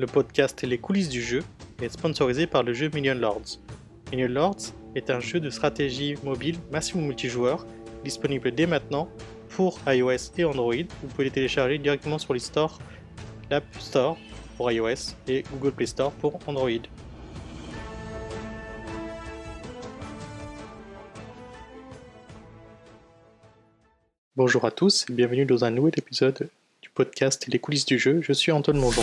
le podcast Les coulisses du jeu, est sponsorisé par le jeu Million Lords. Million Lords est un jeu de stratégie mobile massivement multijoueur, disponible dès maintenant pour iOS et Android. Vous pouvez les télécharger directement sur les stores, l'App Store pour iOS et Google Play Store pour Android. Bonjour à tous et bienvenue dans un nouvel épisode du podcast Les coulisses du jeu. Je suis Antoine Mongeon.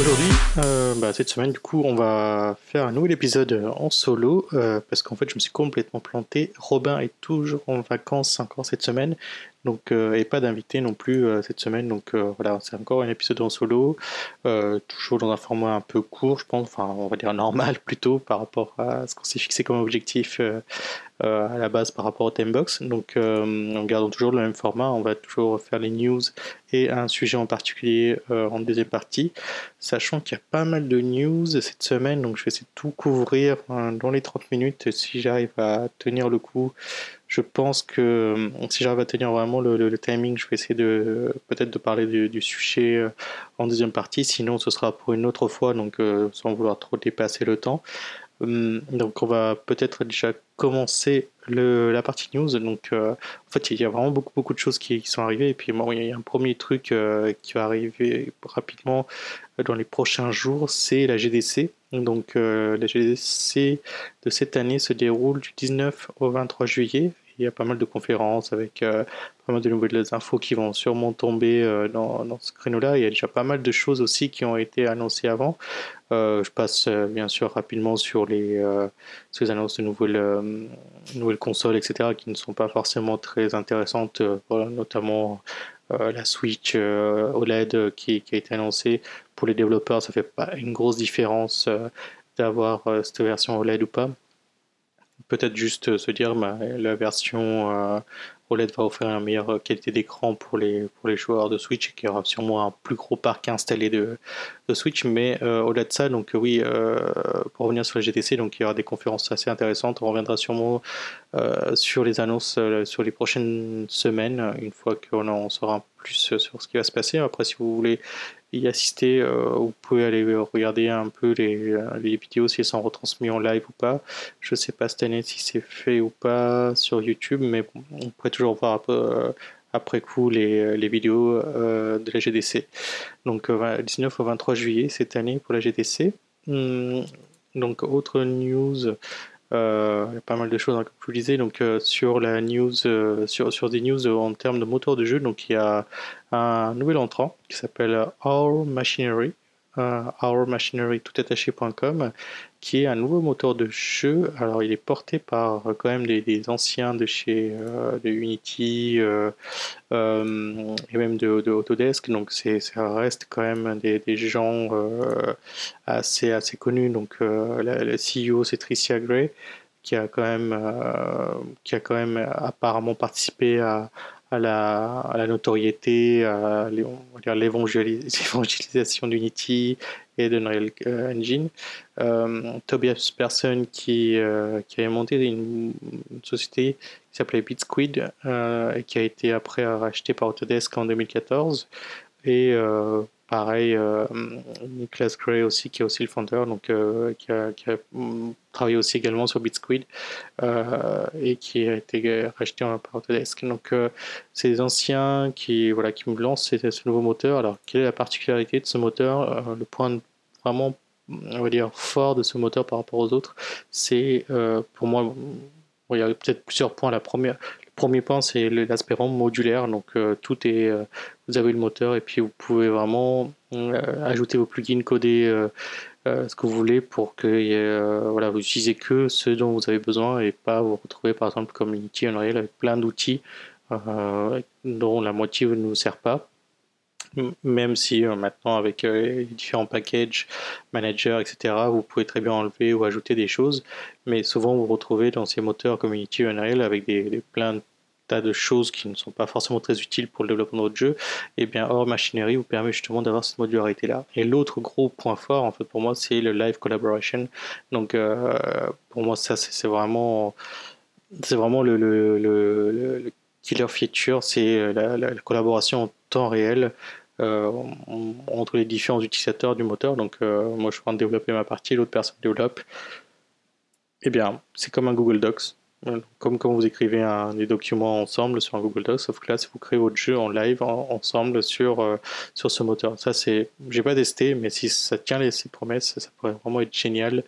Aujourd'hui, euh, bah, cette semaine, du coup, on va faire un nouvel épisode en solo euh, parce qu'en fait, je me suis complètement planté. Robin est toujours en vacances encore cette semaine, donc euh, et pas d'invité non plus cette semaine. Donc voilà, c'est encore un épisode en solo, toujours dans un format un peu court, je pense, enfin, on va dire normal plutôt par rapport à ce qu'on s'est fixé comme objectif à la base par rapport au Timebox. Donc en gardant toujours le même format, on va toujours faire les news et un sujet en particulier euh, en deuxième partie, sachant qu'il y a pas mal de news cette semaine, donc je vais essayer de tout couvrir hein, dans les 30 minutes si j'arrive à tenir le coup. Je pense que euh, si j'arrive à tenir vraiment le, timing, je vais essayer de peut-être de parler du, sujet euh, en deuxième partie, sinon ce sera pour une autre fois, donc sans vouloir trop dépasser le temps. Hum, donc on va peut-être déjà commencer le, la partie news. Donc euh, en fait il y a vraiment beaucoup beaucoup de choses qui, sont arrivées et puis bon, il y a un premier truc euh, qui va arriver rapidement dans les prochains jours, c'est la GDC. Donc euh, la GDC de cette année se déroule du 19 au 23 juillet il y a pas mal de conférences avec euh, pas mal de nouvelles infos qui vont sûrement tomber euh, dans, ce créneau-là. Il y a déjà pas mal de choses aussi qui ont été annoncées avant. Euh, je passe bien sûr rapidement sur les, annonces de nouvelles, consoles, etc., qui ne sont pas forcément très intéressantes, voilà, notamment la Switch OLED qui, qui, a été annoncée. Pour les développeurs, ça fait pas une grosse différence d'avoir cette version OLED ou pas peut-être juste se dire bah, la version euh, OLED va offrir une meilleure qualité d'écran pour les, pour les joueurs de Switch et qu'il y aura sûrement un plus gros parc installé de, de Switch. Mais euh, au-delà de ça, donc oui, euh, pour revenir sur la GTC, donc il y aura des conférences assez intéressantes. On reviendra sûrement sur les annonces sur les prochaines semaines, une fois qu'on en saura plus sur ce qui va se passer. Après, si vous voulez y assister. Euh, vous pouvez aller regarder un peu les, euh, les, vidéos si elles sont retransmises en live ou pas. Je sais pas cette année si c'est fait ou pas sur YouTube, mais on pourrait toujours voir euh, après coup les, les vidéos de la GDC. Donc 19 au 23 juillet cette année pour la GDC. Hum, donc autre news euh, il y a pas mal de choses, hein, comme vous disais. Donc, euh, sur la news, euh, sur, sur des news en termes de moteur de jeu, donc il y a un nouvel entrant qui s'appelle Our Machinery. Machinery toutattaché.com qui est un nouveau moteur de jeu. Alors il est porté par quand même des, anciens de chez de Unity et même de, de, Autodesk. Donc ça reste quand même des, des gens assez assez connus. Donc le CEO c'est Tricia Gray qui a quand même qui a quand même apparemment participé à, à la, à la notoriété, à l'évangélisation d'Unity et de Unreal euh, Engine. Euh, Tobias Persson qui, euh, qui avait monté une, société qui s'appelait BitSquid et qui a été après racheté par Autodesk en 2014. Et Pareil, euh, Nicholas Gray aussi, qui est aussi le founder, donc euh, qui, a, mm, travaillé aussi également sur BitSquid et qui a été racheté par Autodesk. Donc c'est les anciens qui, voilà, qui me lancent ce nouveau moteur. Alors quelle est la particularité de ce moteur? Le point vraiment, on va dire, fort de ce moteur par rapport aux autres, c'est pour moi, il y a peut-être plusieurs points. La première, premier point, c'est l'aspect modulaire. Donc, euh, tout est, euh, vous avez le moteur et puis vous pouvez vraiment euh, ajouter vos plugins, coder ce que vous voulez pour que voilà, vous utilisez que ce dont vous avez besoin et pas vous retrouver par exemple comme Unity Unreal avec plein d'outils dont la moitié ne vous sert pas même si euh, maintenant avec euh, les différents packages, managers, etc., vous pouvez très bien enlever ou ajouter des choses, mais souvent vous retrouvez dans ces moteurs Community Unreal avec des, des plein de tas de choses qui ne sont pas forcément très utiles pour le développement de votre jeu, et bien Or Machinery vous permet justement d'avoir cette modularité là. Et l'autre gros point fort en fait pour moi c'est le live collaboration. Donc euh, pour moi ça c'est vraiment c'est vraiment le, le, le, killer feature, c'est la, collaboration en temps réel entre les différents utilisateurs du moteur. Donc moi je suis en train de développer ma partie, l'autre personne développe. Eh bien, c'est comme un Google Docs. Comme quand vous écrivez des documents ensemble sur un Google Docs, sauf que là, vous créez votre jeu en live ensemble sur, euh, sur ce moteur. Ça, c'est, j'ai pas testé, mais si ça tient les, ses promesses, ça pourrait vraiment être génial.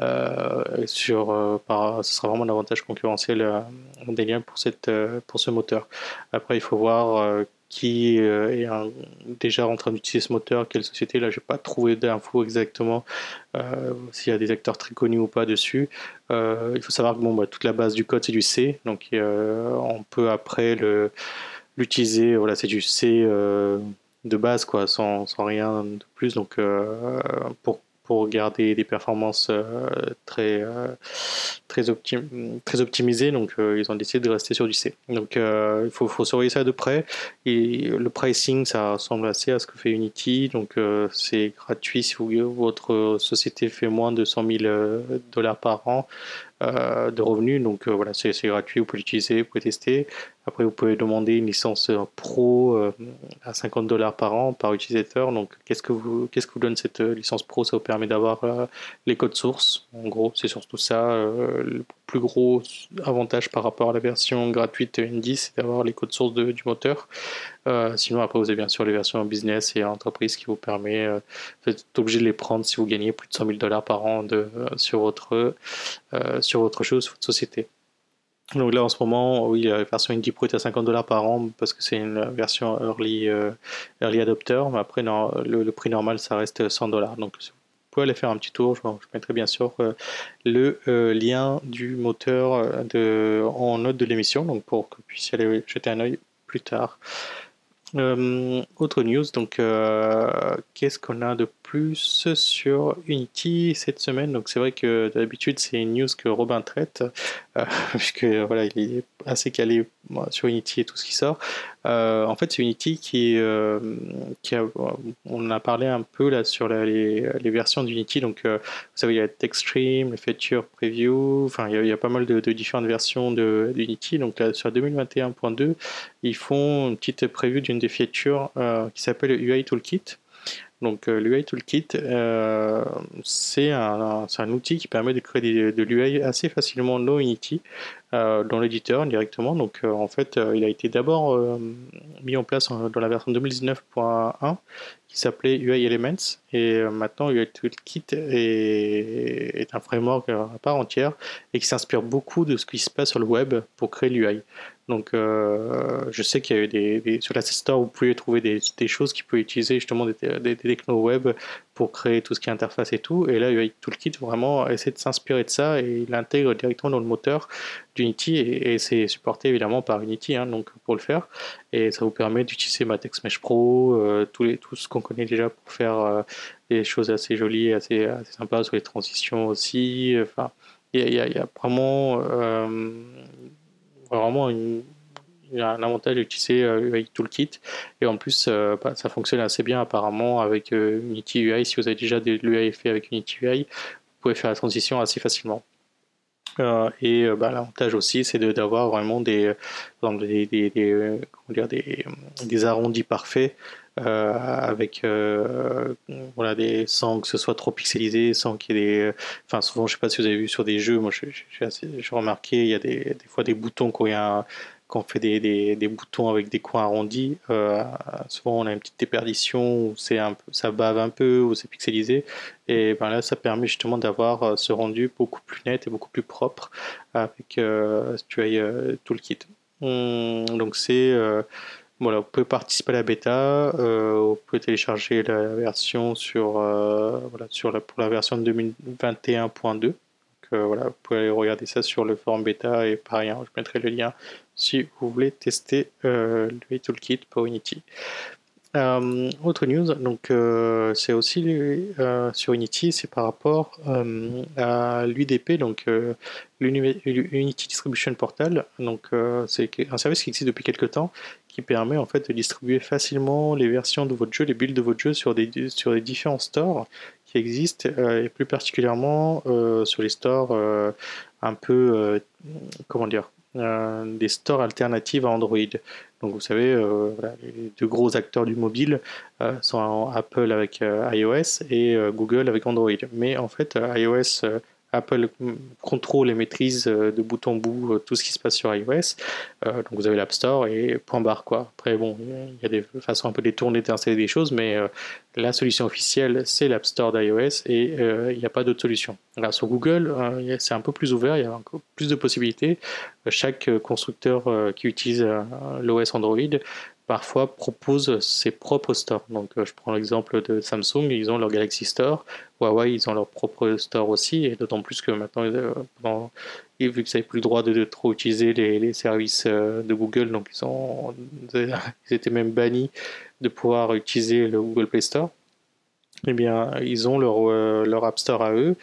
Euh, sur, euh, ce sera vraiment un avantage concurrentiel euh, pour, cette, pour ce moteur. Après, il faut voir qui euh, est déjà en train d'utiliser ce moteur, quelle société, là j'ai pas trouvé d'infos exactement euh, s'il y a des acteurs très connus ou pas dessus. Euh, il faut savoir que bon, bah, toute la base du code c'est du C, donc on peut après l'utiliser, voilà c'est du C de base quoi, sans, sans, rien de plus, donc pour pour garder des performances euh, très, euh, très, très optimisées. Donc, euh, ils ont décidé de rester sur du C. Donc, il faut, surveiller ça de près. Et le pricing, ça ressemble assez à ce que fait Unity. Donc, c'est gratuit si votre société fait moins de 100 000 dollars par an. De revenus. Donc voilà, c'est gratuit, vous pouvez l'utiliser, vous pouvez tester. Après, vous pouvez demander une licence euh, pro à 50 dollars par an par utilisateur. Donc, qu'est-ce que vous, qu'est-ce que vous donne cette licence pro? Ça vous permet d'avoir les codes sources. En gros, c'est surtout ça. le plus gros avantage par rapport à la version gratuite Indie, c'est d'avoir les codes sources du moteur. sinon, après, vous avez bien sûr les versions business et entreprise qui vous permet, vous êtes obligé de les prendre si vous gagnez plus de 100 000 dollars par an sur votre sur autre chose, votre société. Donc là en ce moment, oui, la version Indie Pro est à 50 dollars par an parce que c'est une version early, euh, adopter, mais après le, prix normal ça reste 100 dollars. Donc vous pouvez aller faire un petit tour, je, mettrai bien sûr euh, le euh, lien du moteur de, en note de l'émission, donc pour que vous puissiez aller jeter un oeil plus tard. Autre news, donc qu'est-ce qu'on a de plus sur Unity cette semaine? Donc c'est vrai que d'habitude c'est une news que Robin traite, euh, puisque voilà, il est assez calé sur Unity et tout ce qui sort. Euh, en fait c'est Unity qui, euh, qui a, on a parlé un peu là sur les, versions d'Unity. Donc vous savez il y a Textstream, le Feature Preview, enfin il y, a, pas mal de, différentes versions d'Unity. Donc là sur 2021.2 ils font une petite preview d'une des features qui s'appelle UI Toolkit. Donc euh, l'UI Toolkit, euh, c'est un, outil qui permet de créer de l'UI assez facilement dans Unity, euh, dans l'éditeur directement. Donc en fait, il a été d'abord mis en place dans la version 2019.1 qui s'appelait UI Elements et maintenant UI Toolkit est un framework à part entière et qui s'inspire beaucoup de ce qui se passe sur le web pour créer l'UI. Donc, euh, je sais qu'il y a eu des, sur la Store, vous pouvez trouver des, choses qui peuvent utiliser justement des, des, techno web pour créer tout ce qui est interface et tout. Et là, UI Toolkit vraiment essaie de s'inspirer de ça et l'intègre directement dans le moteur d'Unity et, c'est supporté évidemment par Unity, hein, donc pour le faire. Et ça vous permet d'utiliser Matex Mesh Pro, euh, tout ce qu'on connaît déjà pour faire euh, des choses assez jolies, assez, assez sympas sur les transitions aussi. Enfin, il y, a vraiment vraiment une, un avantage d'utiliser euh, Toolkit. Et en plus euh, bah, ça fonctionne assez bien apparemment avec euh, Unity UI si vous avez déjà de l'UI fait avec Unity UI vous pouvez faire la transition assez facilement. Et bah, l'avantage aussi c'est d'avoir vraiment des, des, des, des arrondis parfaits avec voilà des sans que ce soit trop pixelisé sans qu'il y ait des enfin souvent je sais pas si vous avez vu sur des jeux moi j'ai remarqué il y a des, des fois des boutons quand a quand on fait des, des, boutons avec des coins arrondis, euh, souvent on a une petite déperdition, où c'est un peu, ça bave un peu, ou c'est pixelisé. Et ben là, ça permet justement d'avoir euh, ce rendu beaucoup plus net et beaucoup plus propre avec euh, euh Toolkit. Hum, donc c'est voilà, vous pouvez participer à la bêta, vous pouvez télécharger la version sur, voilà, sur la, pour la version 2021.2. voilà, vous pouvez aller regarder ça sur le forum bêta et pareil, hein, je mettrai le lien si vous voulez tester euh, le Toolkit pour Unity. Euh, autre news, donc euh, c'est aussi sur Unity, c'est par rapport à l'UDP, donc l'Unity Distribution Portal. Donc c'est un service qui existe depuis quelques temps, qui permet en fait de distribuer facilement les versions de votre jeu, les builds de votre jeu sur des sur les différents stores qui existent et plus particulièrement sur les stores un peu comment dire euh, des stores alternatives à Android. Donc vous savez, les deux gros acteurs du mobile sont Apple avec iOS et Google avec Android. Mais en fait, iOS Apple contrôle et maîtrise euh, de bout en bout euh, tout ce qui se passe sur iOS. Euh, donc vous avez l'App Store et point barre quoi. Après bon, il y a des façons un peu détournées d'installer des choses, mais la solution officielle c'est l'App Store d'iOS et il n'y a pas d'autre solution. Alors sur Google, c'est un peu plus ouvert, il y a encore plus de possibilités. Chaque constructeur qui utilise l'OS Android parfois proposent ses propres stores. Donc euh, je prends l'exemple de Samsung, ils ont leur Galaxy Store, Huawei ils ont leur propre store aussi, et d'autant plus que maintenant, euh, vu que ça n'avait plus le droit de, trop utiliser les, services euh, de Google, donc ils, ils étaient même bannis de pouvoir utiliser le Google Play Store. Eh bien, ils ont leur, leur App Store à eux.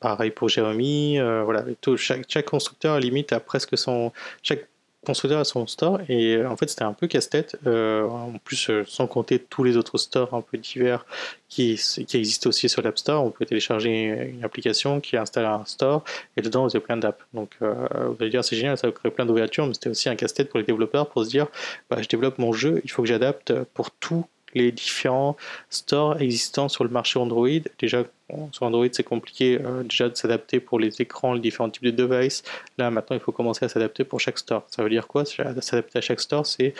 pareil pour Jeremy. voilà, chaque, chaque constructeur limite a presque son. Chaque constructeur à son store. Et euh, en fait c'était un peu casse-tête euh, en plus euh, sans compter tous les autres stores un peu divers qui, existent aussi sur l'App Store. On peut télécharger une application qui installe un store et dedans vous avez plein d'apps. Donc vous allez dire c'est génial ça va créer plein d'ouvertures mais c'était aussi un casse-tête pour les développeurs pour se dire bah, je développe mon jeu il faut que j'adapte pour tout les différents stores existants sur le marché Android. Déjà, sur Android, c'est compliqué euh, déjà de s'adapter pour les écrans, les différents types de devices. Là, maintenant, il faut commencer à s'adapter pour chaque store. Ça veut dire quoi? S'adapter à chaque store, c'est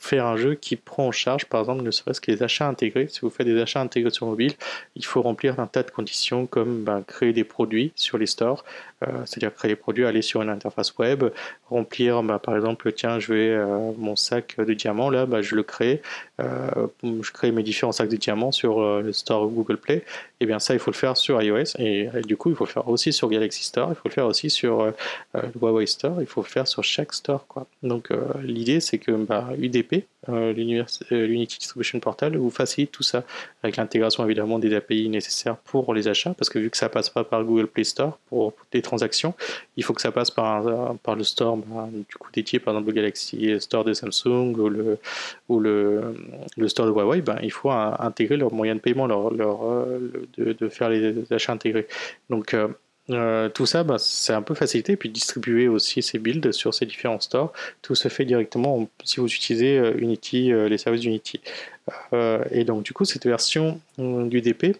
faire un jeu qui prend en charge, par exemple, ne serait-ce que les achats intégrés. Si vous faites des achats intégrés sur mobile, il faut remplir un tas de conditions comme ben, créer des produits sur les stores, euh, c'est-à-dire créer des produits, aller sur une interface web, remplir, ben, par exemple, tiens, je vais euh, mon sac de diamants, là, ben, je le crée, euh, je crée mes différents sacs de diamants sur le store Google Play. Et eh bien ça, il faut le faire sur iOS et, du coup, il faut le faire aussi sur Galaxy Store, il faut le faire aussi sur Huawei Store, il faut le faire sur chaque store. Donc l'idée, c'est que UDP, l'Unity Distribution Portal, vous facilite tout ça avec l'intégration évidemment des API nécessaires pour les achats, parce que vu que ça passe pas par Google Play Store pour, des transactions, il faut que ça passe par, par le store bah, du coup dédié, par exemple le Galaxy Store de Samsung ou le, ou le, le store de Huawei, ben, il faut intégrer leurs moyens de paiement, leur, leur euh, de, de, faire les achats intégrés. Donc euh, tout ça, bah, c'est un peu facilité, puis distribuer aussi ces builds sur ces différents stores. Tout se fait directement si vous utilisez euh, Unity, euh, les services d'Unity. et donc, du coup, cette version du DP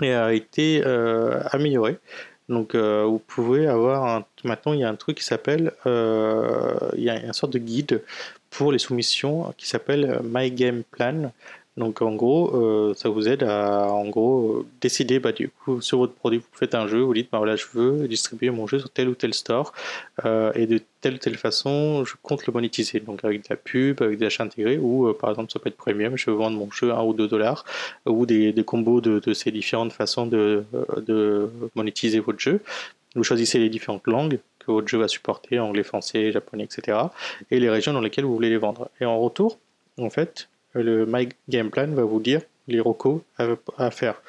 a été améliorée. Donc, vous pouvez avoir maintenant, il y a un truc qui s'appelle, il y a une sorte de guide pour les soumissions qui s'appelle My Game Plan. Donc en gros, euh, ça vous aide à en gros décider bah, du coup sur votre produit, vous faites un jeu, vous dites bah voilà je veux distribuer mon jeu sur tel ou tel store euh, et de telle ou telle façon je compte le monétiser donc avec de la pub, avec des achats intégrés ou euh, par exemple ça peut être premium, je veux vendre mon jeu 1 ou 2 dollars ou des, combos de, ces différentes façons de monétiser votre jeu. Vous choisissez les différentes langues que votre jeu va supporter, anglais, français, japonais, etc. et les régions dans lesquelles vous voulez les vendre. Et en retour, en fait, le My Game Plan va vous dire les recos à, faire.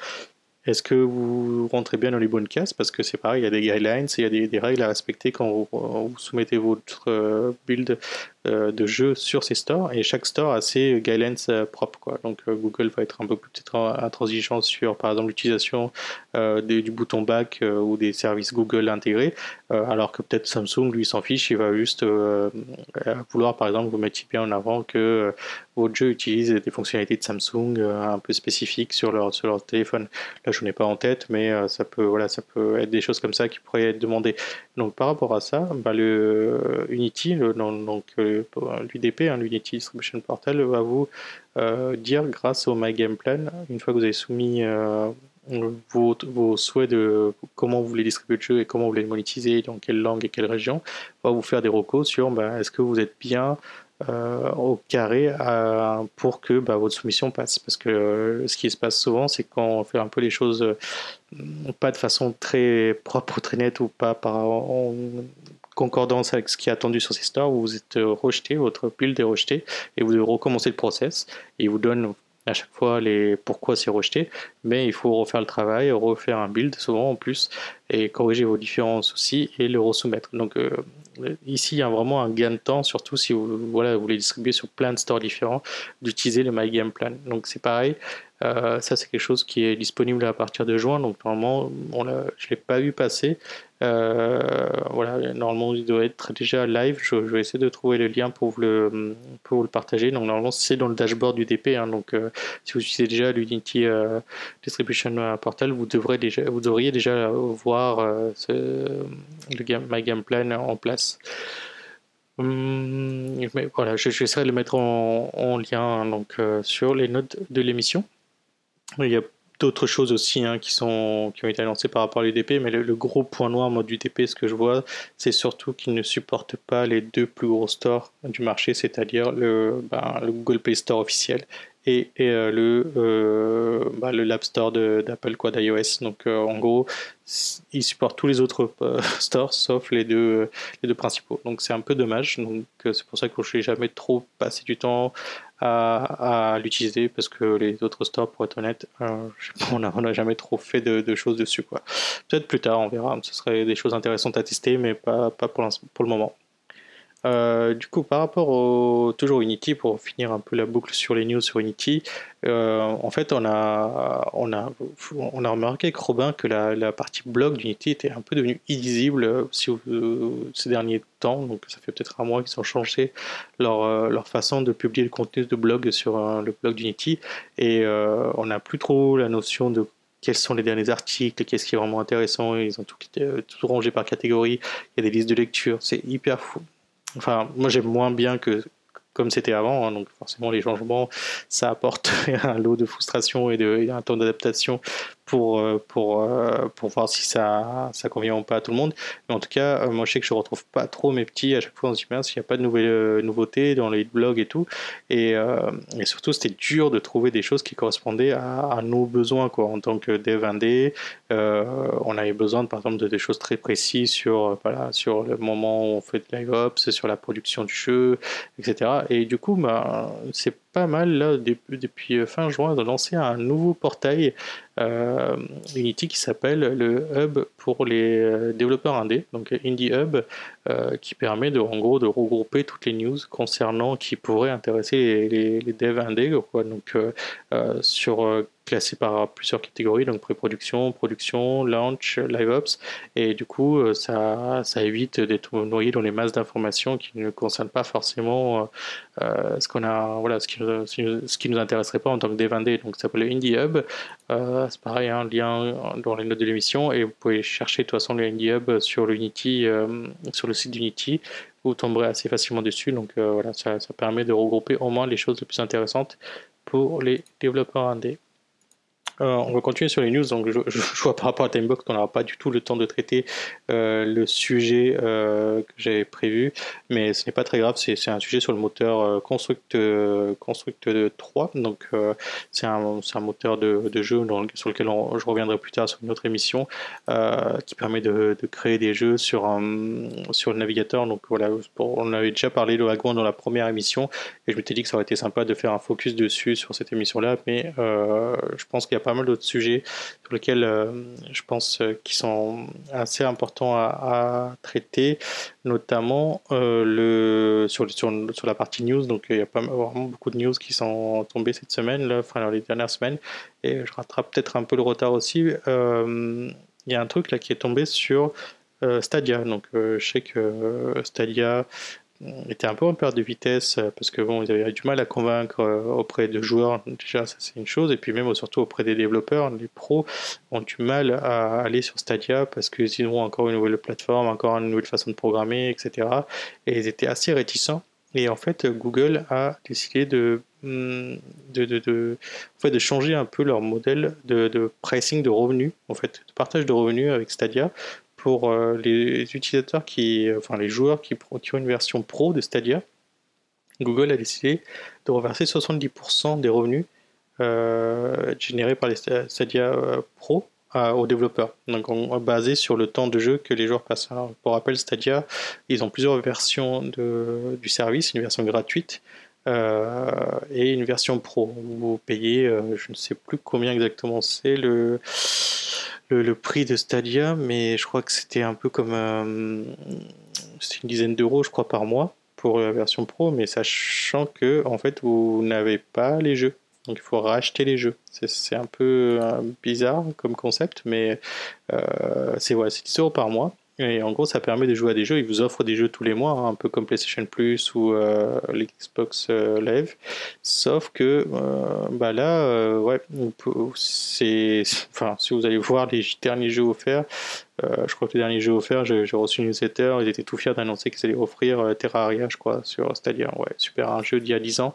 Est-ce que vous rentrez bien dans les bonnes cases? Parce que c'est pareil, il y a des guidelines, il y a des, règles à respecter quand vous, soumettez votre euh, build de jeu sur ces stores. Et chaque store a ses guidelines euh, propres. Quoi. Donc Google va être un peu peut-être intransigeant sur, par exemple, l'utilisation du bouton back ou des services Google intégrés, alors que peut-être Samsung, lui, s'en fiche, il va juste vouloir, par exemple, vous mettre bien en avant que votre jeu utilise des fonctionnalités de Samsung un peu spécifiques sur leur, sur leur téléphone. Là, je n'ai pas en tête, mais euh, ça peut, voilà, ça peut être des choses comme ça qui pourraient être demandées. Donc, par rapport à ça, bah, le Unity, donc l'UDP, hein, l'Unity Distribution Portal, va vous euh, dire grâce au My Game Plan, une fois que vous avez soumis euh, vos, souhaits de comment vous voulez distribuer le jeu et comment vous voulez le monétiser, dans quelle langue et quelle région, va vous faire des recos sur bah, est-ce que vous êtes bien euh, au carré euh, pour que bah, votre soumission passe. Parce que euh, ce qui se passe souvent, c'est quand on fait un peu les choses pas de façon très propre très nette ou pas par, concordance avec ce qui est attendu sur ces stores, vous êtes rejeté, votre build est rejeté et vous devez recommencer le process il vous donne à chaque fois les pourquoi c'est rejeté, mais il faut refaire le travail, refaire un build souvent en plus et corriger vos différents soucis et le resoumettre. Donc ici, il y a vraiment un gain de temps, surtout si vous, voilà, vous voulez distribuer sur plein de stores différents, d'utiliser le My Game Plan. Donc c'est pareil, euh, ça c'est quelque chose qui est disponible à partir de juin, donc normalement je ne l'ai pas vu passer, voilà, normalement il doit être déjà live. Je, vais essayer de trouver le lien pour vous le, pour le partager. Donc normalement c'est dans le dashboard du DP. Hein. donc si vous utilisez déjà l'Unity Distribution Portal, vous devrez déjà, vous devriez déjà voir ce, le My Game Plan en place. Hum, mais voilà, j'essaierai de le mettre en, lien hein, donc, euh, sur les notes de l'émission. Il y a d'autres choses aussi hein, qui, ont été annoncées par rapport à l'UDP, mais le, gros point noir mode UDP, ce que je vois, c'est surtout qu'il ne supporte pas les deux plus gros stores du marché, c'est-à-dire le, ben, le Google Play Store officiel et, euh, le, euh, bah, le l'App Store d'Apple quoi d'iOS. Donc euh, en gros, il supporte tous les autres stores sauf les deux, les deux principaux. Donc c'est un peu dommage. Donc c'est pour ça que je n'ai jamais trop passé du temps à, l'utiliser parce que les autres stores, pour être honnête, on n'a jamais trop fait de, choses dessus. Peut-être plus tard, on verra. Ce serait des choses intéressantes à tester, mais pas, pas pour le moment. Euh, du coup, par rapport au toujours Unity, pour finir un peu la boucle sur les news sur Unity, euh, en fait, on a, on a, on a remarqué avec Robin que la, partie blog d'Unity était un peu devenue illisible ces derniers temps. Donc, ça fait peut-être un mois qu'ils ont changé leur, leur façon de publier le contenu de blog sur le blog d'Unity, et euh, on n'a plus trop la notion de quels sont les derniers articles, qu'est-ce qui est vraiment intéressant, ils ont tout, tout rangé par catégorie, il y a des listes de lecture, c'est hyper fou, Enfin, moi j'aime moins bien que comme c'était avant, hein, donc forcément les changements, ça apporte un lot de frustration et, de, un temps d'adaptation pour, euh, pour, euh, pour voir si ça, ça convient ou pas à tout le monde. Mais en tout cas, euh, moi je sais que je retrouve pas trop mes petits à chaque fois on se dit s'il n'y a pas de nouvelles nouveautés dans les blogs et tout. Et, et surtout, c'était dur de trouver des choses qui correspondaient à, nos besoins quoi. En tant que dev indé, on avait besoin par exemple de des choses très précises sur, voilà, sur le moment où on fait de live sur la production du jeu, etc. Et du coup, bah, c'est pas mal là depuis, euh, fin juin de lancer un nouveau portail euh, Unity qui s'appelle le Hub pour les euh, développeurs indés, donc Indie Hub, qui permet de en gros de regrouper toutes les news concernant qui pourraient intéresser les, les, devs indés. Donc sur classé par plusieurs catégories, donc pré-production, production, launch, live ops, et du coup euh, ça, ça évite d'être noyé dans les masses d'informations qui ne concernent pas forcément euh, euh, ce qu'on a, voilà, ce qui, ce qui nous intéresserait pas en tant que dev Donc ça s'appelle Indie Hub, c'est pareil, un hein, lien dans les notes de l'émission, et vous pouvez chercher de toute façon le Indie Hub sur l'Unity, sur le site d'Unity, vous tomberez assez facilement dessus. Donc voilà, ça, ça, permet de regrouper au moins les choses les plus intéressantes pour les développeurs indés. Euh, on va continuer sur les news. Donc, je, vois par rapport à Timebox qu'on n'aura pas du tout le temps de traiter euh, le sujet euh, que j'avais prévu, mais ce n'est pas très grave. C'est un sujet sur le moteur Construct, Construct 3. Donc, c'est un, un, moteur de, jeu sur lequel je reviendrai plus tard sur une autre émission qui permet de, créer des jeux sur, un, sur le navigateur. Donc, voilà, on avait déjà parlé de Wagon dans la première émission et je m'étais dit que ça aurait été sympa de faire un focus dessus sur cette émission-là, mais je pense qu'il a pas mal d'autres sujets sur lesquels euh, je pense euh, qui sont assez importants à, traiter, notamment euh, le, sur, sur, sur, la partie news. Donc il y a pas, vraiment beaucoup de news qui sont tombées cette semaine, là, enfin les dernières semaines, et je rattrape peut-être un peu le retard aussi. il y a un truc là qui est tombé sur Stadia. Donc je sais que Stadia était un peu en perte de vitesse euh, parce que bon, ils avaient du mal à convaincre euh, auprès de joueurs. Déjà, ça c'est une chose, et puis même surtout auprès des développeurs, les pros ont du mal à aller sur Stadia parce qu'ils ont encore une nouvelle plateforme, encore une nouvelle façon de programmer, etc. Et ils étaient assez réticents. Et en fait, Google a décidé de, hmm, de, de, de, en fait, de changer un peu leur modèle de, de pricing de revenus, en fait, de partage de revenus avec Stadia pour euh, les utilisateurs qui, enfin les joueurs qui, ont une version pro de Stadia, Google a décidé de reverser 70% des revenus euh, générés par les Stadia euh, Pro aux développeurs, donc on, basé sur le temps de jeu que les joueurs passent. Pour rappel, Stadia, ils ont plusieurs versions de, du service, une version gratuite et une version pro. Vous payez, je ne sais plus combien exactement c'est le le, prix de Stadia, mais je crois que c'était un peu comme euh, c'est une dizaine d'euros, je crois, par mois pour la version pro, mais sachant que en fait vous n'avez pas les jeux, donc il faut racheter les jeux. C'est un peu euh, bizarre comme concept, mais euh, c'est ouais, 10 euros par mois. Et en gros, ça permet de jouer à des jeux. Ils vous offrent des jeux tous les mois, hein, un peu comme PlayStation Plus ou euh, l'Xbox euh, Live. Sauf que euh, bah là, ouais, c'est, enfin, si vous allez voir les derniers jeux offerts, euh, je crois que le dernier jeu offert, j'ai reçu une newsletter, ils étaient tout fiers d'annoncer qu'ils allaient offrir euh, Terraria, je crois, sur Stadia. Ouais, super, un jeu d'il y a 10 ans.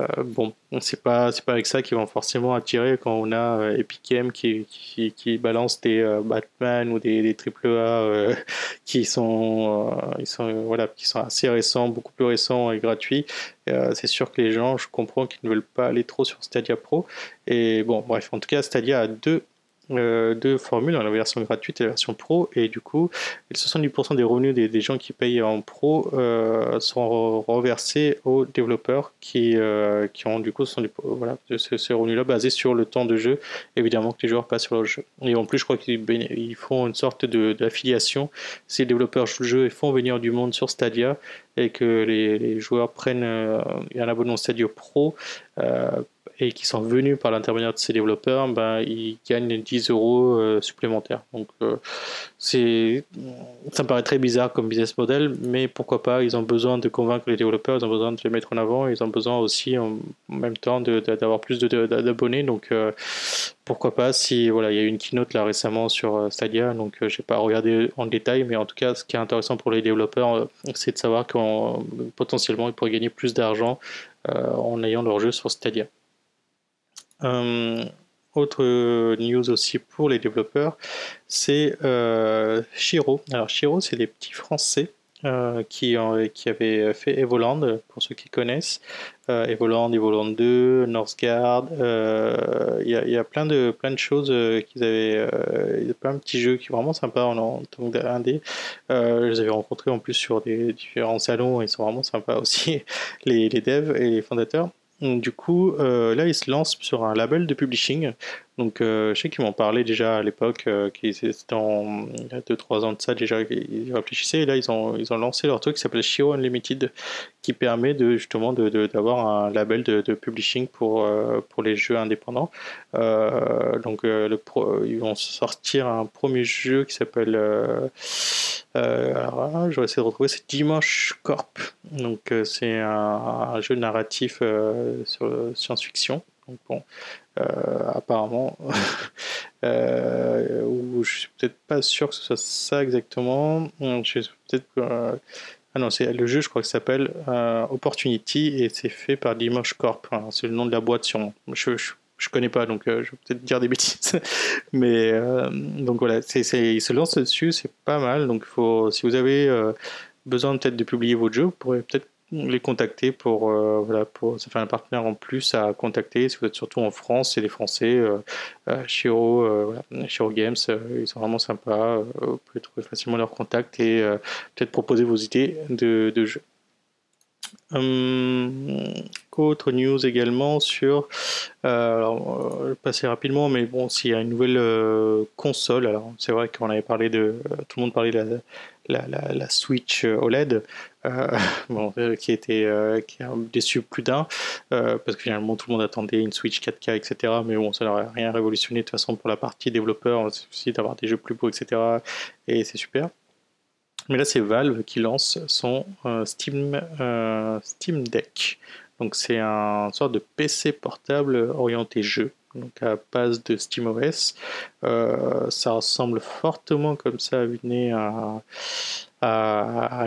Euh, bon, c'est pas, c'est pas avec ça qu'ils vont forcément attirer quand on a Epic Games qui, balance des Batman ou des, des AAA qui sont, sont, voilà, qui sont assez récents, beaucoup plus récents et gratuits. c'est sûr que les gens, je comprends qu'ils ne veulent pas aller trop sur Stadia Pro. Et bon, bref, en tout cas, Stadia a deux euh, deux formules, la version gratuite et la version pro, et du coup, 70% des revenus des, gens qui payent en pro euh, sont reversés aux développeurs qui, euh, qui ont du coup sont voilà, ces, revenus-là basés sur le temps de jeu, évidemment que les joueurs passent sur le jeu. Et en plus, je crois qu'ils font une sorte d'affiliation. Si les développeurs jouent le jeu et font venir du monde sur Stadia, et que les, joueurs prennent un abonnement Stadia Pro, et qui sont venus par l'intermédiaire de ces développeurs, ben, ils gagnent 10 euros euh, supplémentaires. Donc, euh, ça me paraît très bizarre comme business model, mais pourquoi pas Ils ont besoin de convaincre les développeurs, ils ont besoin de les mettre en avant, ils ont besoin aussi en même temps d'avoir plus d'abonnés. Donc, euh, pourquoi pas Si voilà, il y a eu une keynote là récemment sur Stadia, donc je n'ai pas regardé en détail, mais en tout cas, ce qui est intéressant pour les développeurs, c'est de savoir qu'en potentiellement ils pourraient gagner plus d'argent en ayant leur jeu sur Stadia. Euh, autre news aussi pour les développeurs, c'est euh, Shiro. Alors Shiro, c'est des petits Français euh, qui, qui avaient fait Evoland, pour ceux qui connaissent. Euh, Evoland, Evoland 2, Northgard. Il y, y, a plein de, plein de choses qu'ils avaient. Il y a plein de petits jeux qui sont vraiment sympas en, en tant qu'indé. je les avais rencontrés en plus sur des différents salons. Ils sont vraiment sympas aussi, les, les devs et les fondateurs. Du coup, euh, là, ils se lancent sur un label de publishing. Donc, euh, je sais qu'ils m'ont parlé déjà à l'époque, euh, c'était il y a 2-3 ans de ça déjà, ils réfléchissaient. Et là, ils ont, ils ont lancé leur truc qui s'appelle Shio Unlimited, qui permet de, justement d'avoir un label de, publishing pour, pour les jeux indépendants. donc, ils vont sortir un premier jeu qui s'appelle. alors, hein, je vais essayer de retrouver, c'est Dimanche Corp. Donc, c'est un, jeu narratif sur science-fiction. Donc bon, euh, apparemment, euh, ou je suis peut-être pas sûr que ce soit ça exactement. Je peut-être ah non, c'est le jeu, je crois que s'appelle euh, Opportunity et c'est fait par Dimanche Corp. c'est le nom de la boîte sur Je, je, je connais pas, donc je vais peut-être dire des bêtises. Mais donc voilà, c'est, il se lance dessus, c'est pas mal. Donc faut, si vous avez besoin peut-être de publier votre jeu, vous pourrez peut-être les contacter pour, euh, voilà, ça fait un partenaire en plus à contacter si vous êtes surtout en France, c'est les Français, euh, euh Shiro, euh, Shiro Games, ils sont vraiment sympas, vous pouvez trouver facilement leur contact et peut-être proposer vos idées de, de jeu. Hum, autre news également sur, alors, je vais passer rapidement, mais bon, s'il y a une nouvelle console, alors c'est vrai qu'on avait parlé de, tout le monde parlait de la, la, la, Switch euh, OLED, euh, euh, qui, était, qui a déçu plus d'un, parce que finalement tout le monde attendait une Switch 4K, etc. Mais bon, ça n'aurait rien révolutionné de toute façon pour la partie développeur, aussi d'avoir des jeux plus beaux, etc. Et c'est super. Mais là, c'est Valve qui lance son Steam, Steam Deck. Donc c'est un sorte de PC portable orienté jeu donc à base de SteamOS. Euh, ça ressemble fortement comme ça à nez à,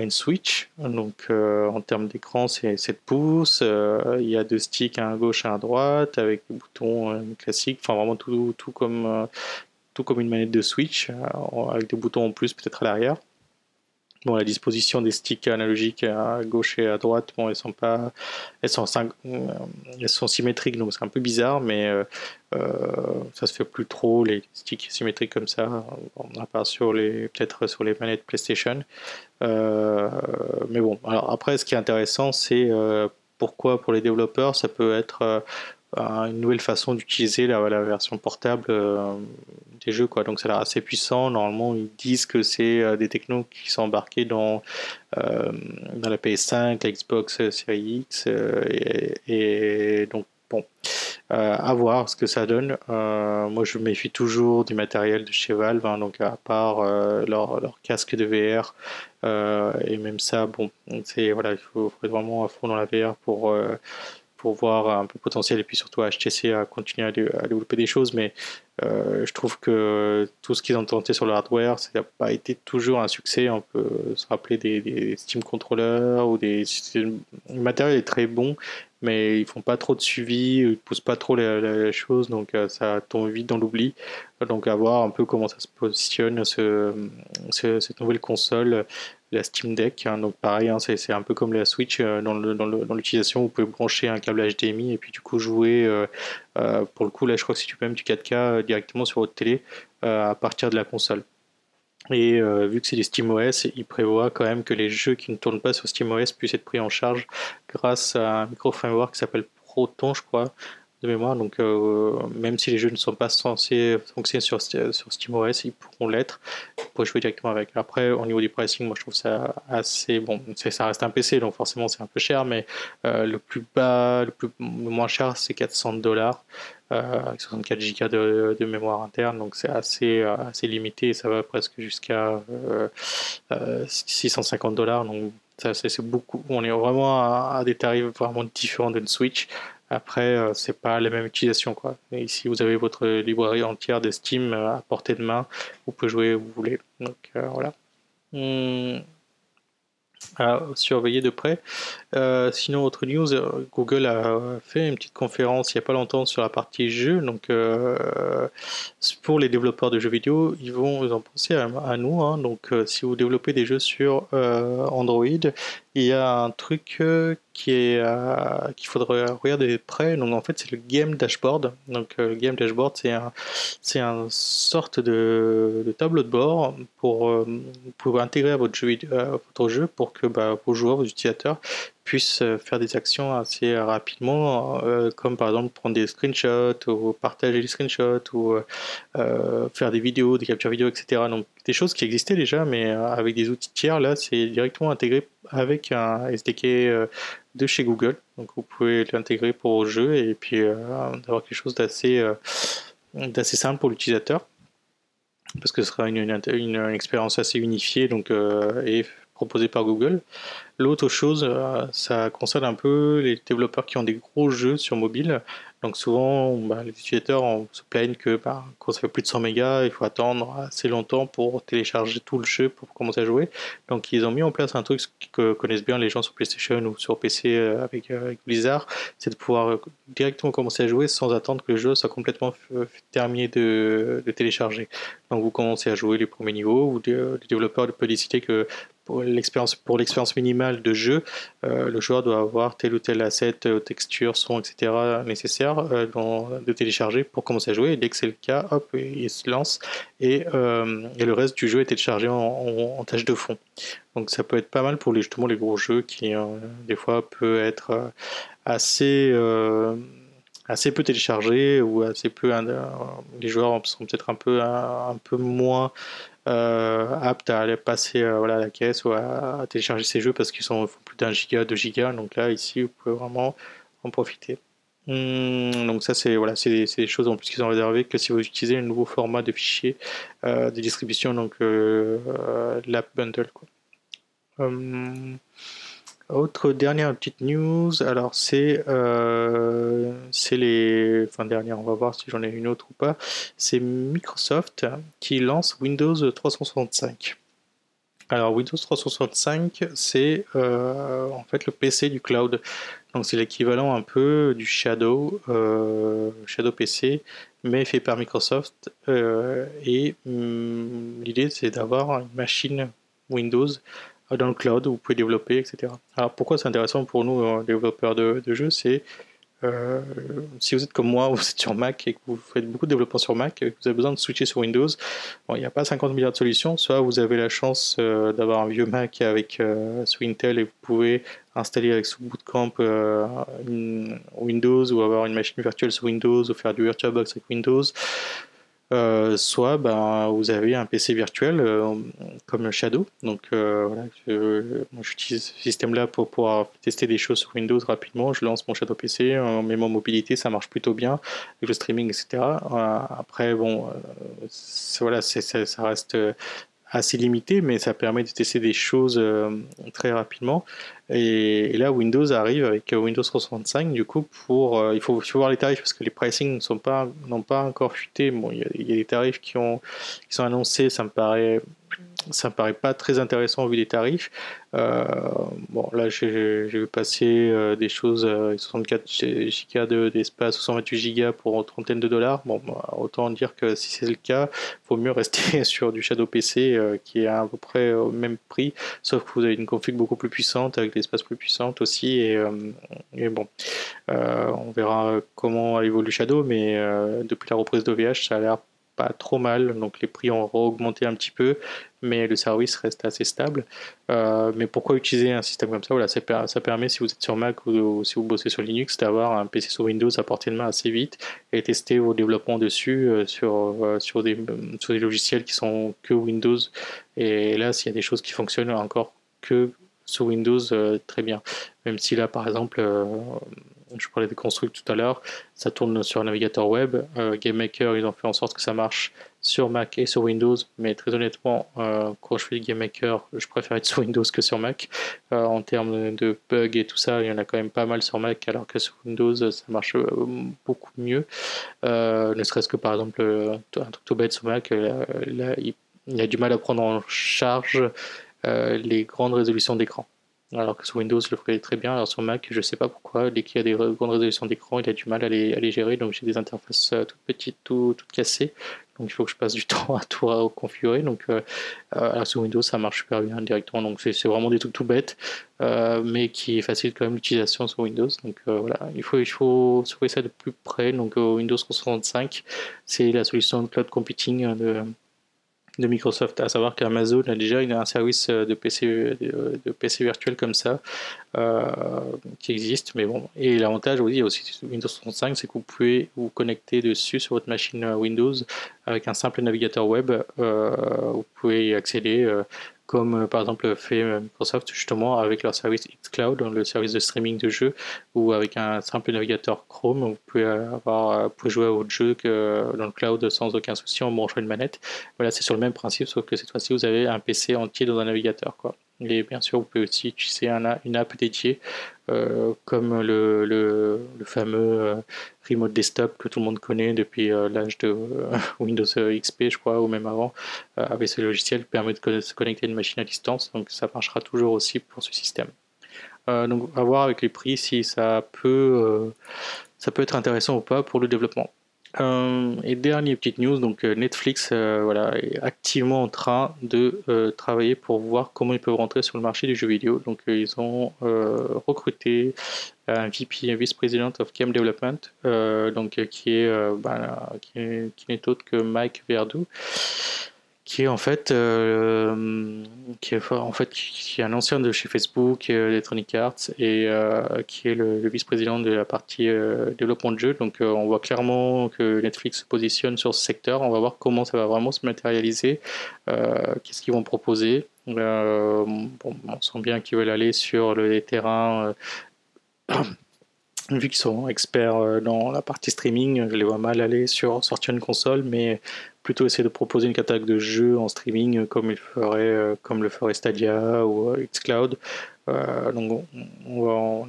une Switch. Donc euh, en termes d'écran, c'est 7 pouces. Euh, il y a deux sticks, un à gauche et un à droite, avec des boutons classiques. Enfin vraiment tout comme tout comme une manette de Switch, avec des boutons en plus peut-être à l'arrière. Bon, la disposition des sticks analogiques à gauche et à droite, bon, elles sont pas, elles sont, euh, elles sont symétriques, donc c'est un peu bizarre, mais euh, euh, ça se fait plus trop les sticks symétriques comme ça, à part sur les, peut-être sur les manettes PlayStation. mais bon, alors après, ce qui est intéressant, c'est pourquoi pour les développeurs, ça peut être une nouvelle façon d'utiliser la, version portable euh, des jeux quoi donc ça a l'air assez puissant normalement ils disent que c'est euh, des technos qui sont embarqués dans euh, dans la PS5 la Xbox Series X et, donc bon à voir ce que ça donne. moi, je méfie toujours du matériel de chez Valve, hein, donc à part leur, leur, casque de VR. et même ça, bon, c'est voilà, il faut, faut, être vraiment à fond dans la VR pour pour voir un peu le potentiel et puis surtout HTC à continuer à, développer des choses. Mais euh, je trouve que tout ce qu'ils ont tenté sur le hardware, ça n'a pas été toujours un succès. On peut se rappeler des, Steam controllers ou des. Le matériel est très bon, mais ils font pas trop de suivi, ils poussent pas trop les, choses, donc euh, ça tombe vite dans l'oubli. Donc à voir un peu comment ça se positionne ce, cette nouvelle console la Steam Deck. Hein, donc pareil, hein, c'est un peu comme la Switch euh, dans l'utilisation. Vous pouvez brancher un câble HDMI et puis du coup jouer. Euh, euh, pour le coup, là, je crois que c'est même du 4K directement sur votre télé à partir de la console. Et vu que c'est du SteamOS, il prévoit quand même que les jeux qui ne tournent pas sur SteamOS puissent être pris en charge grâce à un micro framework qui s'appelle Proton, je crois, de mémoire. Donc, euh, même si les jeux ne sont pas censés fonctionner sur, sur SteamOS, ils pourront l'être. Pourrez jouer directement avec. Après, au niveau du pricing, moi je trouve ça assez bon. Ça reste un PC, donc forcément c'est un peu cher, mais euh, le plus bas, le, plus, moins cher, c'est 400 dollars. Euh, avec 64 Go de, de, mémoire interne, donc c'est assez, assez limité, ça va presque jusqu'à 650 dollars, donc c'est beaucoup. On est vraiment à, à, des tarifs vraiment différents d'une Switch. Après, euh, c'est pas la même utilisation. Quoi. Ici, vous avez votre librairie entière de Steam euh, à portée de main. Vous pouvez jouer où vous voulez. Donc euh, voilà. Hum, à surveiller de près. Sinon, autre news, Google a fait une petite conférence il n'y a pas longtemps sur la partie jeux. Donc, pour les développeurs de jeux vidéo, ils vont en penser à, nous. Hein. Donc, si vous développez des jeux sur Android, il y a un truc qui est qu'il faudrait regarder de près. Donc, en fait, c'est le Game Dashboard. Donc, le Game Dashboard, c'est un c'est sorte de, tableau de bord pour, pour intégrer à votre jeu, votre jeu pour que bah, vos joueurs, vos utilisateurs puissent euh, faire des actions assez rapidement, euh, comme par exemple prendre des screenshots ou partager des screenshots ou euh, faire des vidéos, des captures vidéo, etc. Donc des choses qui existaient déjà, mais avec des outils tiers, là c'est directement intégré avec un SDK de chez Google. Donc vous pouvez l'intégrer pour vos jeux et puis d'avoir quelque chose d'assez simple pour l'utilisateur parce que ce sera une, une, expérience assez unifiée donc, et proposée par Google. L'autre chose, euh, ça concerne un peu les développeurs qui ont des gros jeux sur mobile. Donc souvent, bah, les utilisateurs se plaignent que bah, quand ça fait plus de 100 mégas, il faut attendre assez longtemps pour télécharger tout le jeu pour commencer à jouer. Donc ils ont mis en place un truc que connaissent bien les gens sur PlayStation ou sur PC euh, avec, euh, avec Blizzard, c'est de pouvoir directement commencer à jouer sans attendre que le jeu soit complètement terminé de, de télécharger. Donc vous commencez à jouer les premiers niveaux, ou le développeur peut décider que pour l'expérience minimale de jeu, euh, le joueur doit avoir tel ou tel asset, euh, texture, son, etc. nécessaire euh, de télécharger pour commencer à jouer. Et dès que c'est le cas, hop, il se lance et, le reste du jeu est téléchargé en, tâche de fond. Donc ça peut être pas mal pour justement les gros jeux qui des fois peut être assez assez peu téléchargés ou assez peu les joueurs sont peut-être un peu un peu moins euh, apte à aller passer euh, voilà, à la caisse ou à, télécharger ces jeux parce qu'ils sont plus d'un giga, deux gigas. Donc là, ici, vous pouvez vraiment en profiter. Hum, donc ça, c'est voilà, c'est des, choses en plus qu'ils ont réservé que si vous utilisez un nouveau format de fichier euh, de distribution, donc l'app bundle. Quoi. Hum, autre dernière petite news, alors c'est euh, c'est les enfin dernière, on va voir si j'en ai une autre ou pas. C'est Microsoft qui lance Windows 365. Alors Windows 365, c'est euh, en fait le PC du cloud. Donc c'est l'équivalent un peu du Shadow, euh, Shadow PC, mais fait par Microsoft. et hum, l'idée c'est d'avoir une machine Windows dans le cloud, vous pouvez développer, etc. Alors pourquoi c'est intéressant pour nous, euh, développeurs de, jeux, c'est euh, si vous êtes comme moi, vous êtes sur Mac et que vous faites beaucoup de développement sur Mac, et que vous avez besoin de switcher sur Windows, bon, il n'y a pas 50 milliards de solutions. Soit vous avez la chance euh, d'avoir un vieux Mac avec sous Intel et vous pouvez installer avec sous Bootcamp Windows ou avoir une machine virtuelle sur Windows ou faire du VirtualBox avec Windows. Euh, soit ben, vous avez un PC virtuel euh, comme Shadow. Donc euh, voilà, j'utilise ce système-là pour pouvoir tester des choses sur Windows rapidement. Je lance mon Shadow PC, en met mon mobilité, ça marche plutôt bien avec le streaming, etc. après, bon, voilà, ça reste assez limité, mais ça permet de tester des choses très rapidement. Et, là, Windows arrive avec Windows 365, du coup, pour, euh, il, faut, voir les tarifs parce que les pricing sont pas, n'ont pas encore fuité. Bon, il y, a, il y, a, des tarifs qui, ont, qui sont annoncés, ça me paraît ça me paraît pas très intéressant au vu des tarifs. Euh, bon, là, j'ai vu passer euh, des choses, 64 Go d'espace, 228 Go pour une trentaine de dollars. Bon, bah, autant dire que si c'est le cas, il vaut mieux rester sur du Shadow PC euh, qui est à peu près au même prix, sauf que vous avez une config beaucoup plus puissante avec l'espace plus puissante aussi. Et, et bon, on verra comment évolue Shadow, mais depuis la reprise d'OVH, ça a l'air pas trop mal, donc les prix ont augmenté un petit peu, mais le service reste assez stable. Euh, mais pourquoi utiliser un système comme ça? Voilà, ça, ça, permet, si vous êtes sur Mac ou, si vous bossez sur Linux, d'avoir un PC sur Windows à portée de main assez vite et tester vos développements dessus euh, sur, euh, sur, des, sur des logiciels qui sont que Windows. Et là, s'il y a des choses qui fonctionnent encore que sur Windows, très bien. Même si là, par exemple, je parlais des constructs tout à l'heure, ça tourne sur un navigateur web. Euh, GameMaker, ils ont fait en sorte que ça marche sur Mac et sur Windows, mais très honnêtement, euh, quand je fais GameMaker, je préfère être sur Windows que sur Mac. Euh, en termes de bugs et tout ça, il y en a quand même pas mal sur Mac, alors que sur Windows, ça marche beaucoup mieux. ne serait-ce que par exemple, un truc tout bête sur Mac, il, a du mal à prendre en charge les grandes résolutions d'écran. Alors que sur Windows, je le ferait très bien. Alors sur Mac, je sais pas pourquoi. Dès qu'il y a des grandes résolutions d'écran, il a du mal à les, à gérer. Donc j'ai des interfaces euh, toutes petites, tout, toutes cassées. Donc il faut que je passe du temps à tout configurer. Donc euh, euh sur Windows, ça marche super bien directement. Donc c'est vraiment des trucs tout bêtes, mais qui facilitent quand même l'utilisation sur Windows. Donc voilà, il faut, il faut surveiller ça de plus près. Donc Windows 365, c'est la solution de cloud computing de de Microsoft, à savoir qu'Amazon a déjà un service de PC, de PC virtuel comme ça euh, qui existe. Mais bon, et l'avantage aussi, Windows 35, c'est que vous pouvez vous connecter dessus sur votre machine Windows avec un simple navigateur web. Euh, vous pouvez y accéder comme euh, par exemple fait euh, Microsoft justement avec leur service xCloud, le service de streaming de jeux, ou avec un simple navigateur Chrome, vous pouvez, avoir, euh, vous pouvez jouer à votre jeu que dans le cloud sans aucun souci en branchant une manette. Voilà, c'est sur le même principe, sauf que cette fois-ci vous avez un PC entier dans un navigateur. Quoi. Et bien sûr, vous pouvez aussi utiliser une app dédiée, euh, comme le, fameux euh, Remote Desktop que tout le monde connaît depuis euh, l'âge de Windows XP, je crois, ou même avant, avec ce logiciel qui permet de se connecter à une machine à distance. Donc ça marchera toujours aussi pour ce système. donc à voir avec les prix si ça peut, ça peut être intéressant ou pas pour le développement. Euh, et dernière petite news, donc euh, Netflix euh, voilà, est activement en train de travailler pour voir comment ils peuvent rentrer sur le marché du jeu vidéo. Donc ils ont recruté un VP, Vice President of Game Development, donc qui est, ben, qui n'est autre que Mike Verdu qui est en fait euh, qui est en fait qui est un ancien de chez Facebook, euh, Electronic Arts et euh, qui est le, vice-président de la partie développement de jeux. Donc on voit clairement que Netflix se positionne sur ce secteur. On va voir comment ça va vraiment se matérialiser, qu'est-ce qu'ils vont proposer. on sent bien qu'ils veulent aller sur les terrains vu qu'ils sont experts dans la partie streaming, je les vois mal aller sur sortir une console, mais plutôt essayer de proposer une catalogue de jeux en streaming comme, il ferait, euh, comme le ferait Stadia ou euh, Xcloud. Euh, donc on,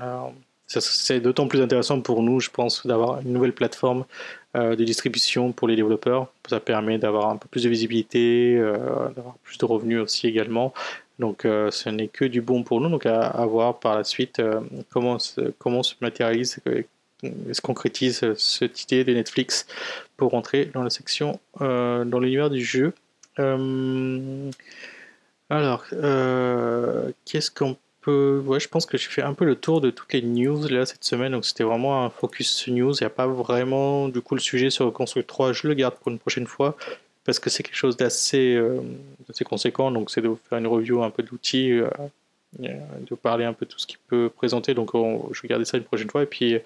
c'est d'autant plus intéressant pour nous, je pense, d'avoir une nouvelle plateforme de distribution pour les développeurs. Ça permet d'avoir un peu plus de visibilité, d'avoir plus de revenus aussi également. Donc ce n'est que du bon pour nous. Donc à, voir par la suite comment, comment se matérialise, se concrétise cette idée de Netflix pour rentrer dans la section euh, dans l'univers du jeu? Euh, alors, euh, qu'est-ce qu'on peut. Ouais, je pense que j'ai fait un peu le tour de toutes les news là cette semaine, donc c'était vraiment un focus news. Il n'y a pas vraiment du coup le sujet sur Construct 3. Je le garde pour une prochaine fois parce que c'est quelque chose d'assez conséquent, donc c'est de faire une review un peu d'outils de parler un peu de tout ce qu'il peut présenter. Donc je vais garder ça une prochaine fois. Et puis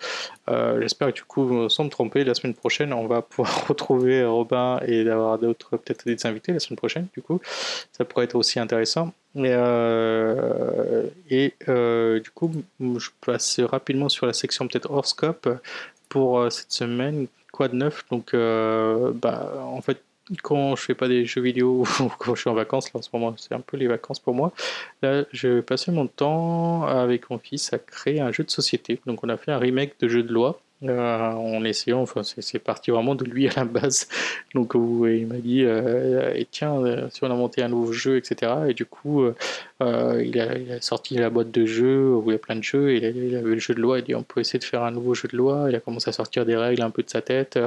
j'espère que du coup, sans me tromper, la semaine prochaine, on va pouvoir retrouver Robin et d'avoir d'autres, peut-être des invités la semaine prochaine. Du coup, ça pourrait être aussi intéressant. Et, et du coup, je passe rapidement sur la section peut-être hors scope pour cette semaine. Quoi de neuf? Donc, bah, en fait, quand je fais pas des jeux vidéo ou quand je suis en vacances, là en ce moment, c'est un peu les vacances pour moi. Là, je passer mon temps avec mon fils à créer un jeu de société. Donc, on a fait un remake de jeu de loi euh, en essayant, enfin c'est parti vraiment de lui à la base. Donc il m'a dit, euh, et tiens, euh, si on a monté un nouveau jeu, etc. Et du coup, il a, sorti la boîte de jeux où il y a plein de jeux, et il, a, avait le jeu de loi, il a dit on peut essayer de faire un nouveau jeu de loi. Il a commencé à sortir des règles un peu de sa tête,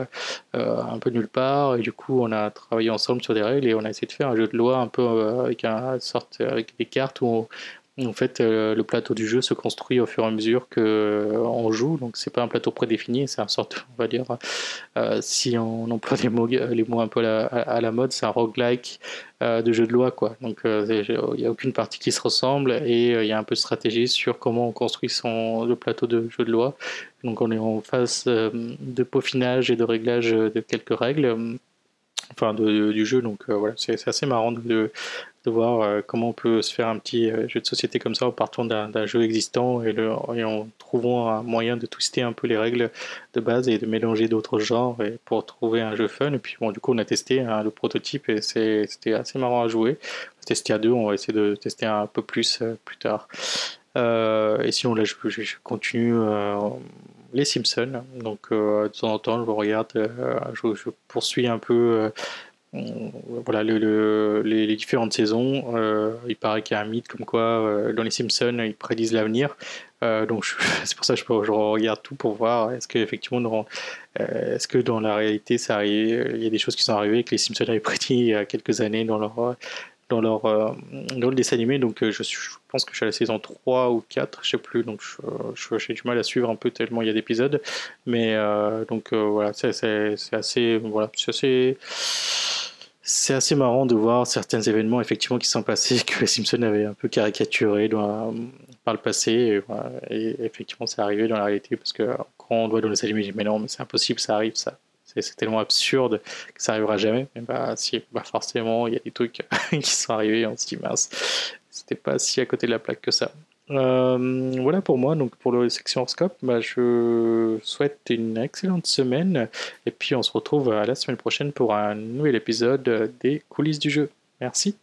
un peu nulle part, et du coup on a travaillé ensemble sur des règles et on a essayé de faire un jeu de loi un peu avec un sorte avec des cartes où en fait, euh, le plateau du jeu se construit au fur et à mesure qu'on euh, joue, donc c'est pas un plateau prédéfini, c'est un sorte, on va dire, euh, si on emploie les mots, un peu à la, mode, c'est un roguelike de jeu de loi, quoi. Donc il n'y a aucune partie qui se ressemble et il y a un peu de stratégie sur comment on construit son, le plateau de jeu de loi. Donc on est en phase de peaufinage et de réglage de quelques règles enfin du jeu. Donc voilà, c'est assez marrant de, voir euh, comment on peut se faire un petit euh, jeu de société comme ça en partant d'un jeu existant et, en trouvant un moyen de twister un peu les règles de base et de mélanger d'autres genres et pour trouver un jeu fun. Et puis bon, du coup, on a testé le prototype et c'était assez marrant à jouer. On a testé à deux, on va essayer de tester un peu plus euh, plus tard. et sinon, là, je, je, continue les Simpsons. Donc, de temps en temps, je regarde, je, je, poursuis un peu voilà le, les, différentes saisons. Euh, il paraît qu'il y a un mythe comme quoi euh, dans les Simpsons ils prédisent l'avenir. Euh, donc c'est pour ça que je, regarde tout pour voir est-ce que effectivement est-ce que dans la réalité ça arrive, il y a des choses qui sont arrivées que les Simpsons avaient prédit il y a quelques années dans leur dans leur dans le dessin animé. Donc je, je, pense que je suis à la saison 3 ou 4, je sais plus. Donc j'ai du mal à suivre un peu tellement il y a d'épisodes. Mais donc voilà, c'est assez voilà, c'est c'est assez marrant de voir certains événements effectivement qui sont passés que les Simpsons avaient un peu caricaturé par le passé et, effectivement c'est arrivé dans la réalité parce que quand on doit dans les animés, je mais non mais c'est impossible ça arrive ça c'est tellement absurde que ça arrivera jamais mais bah bah forcément il y a des trucs qui sont arrivés on se dit mince c'était pas si à côté de la plaque que ça euh, voilà pour moi, donc pour le section scope, bah, je souhaite une excellente semaine et puis on se retrouve à la semaine prochaine pour un nouvel épisode des coulisses du jeu. Merci.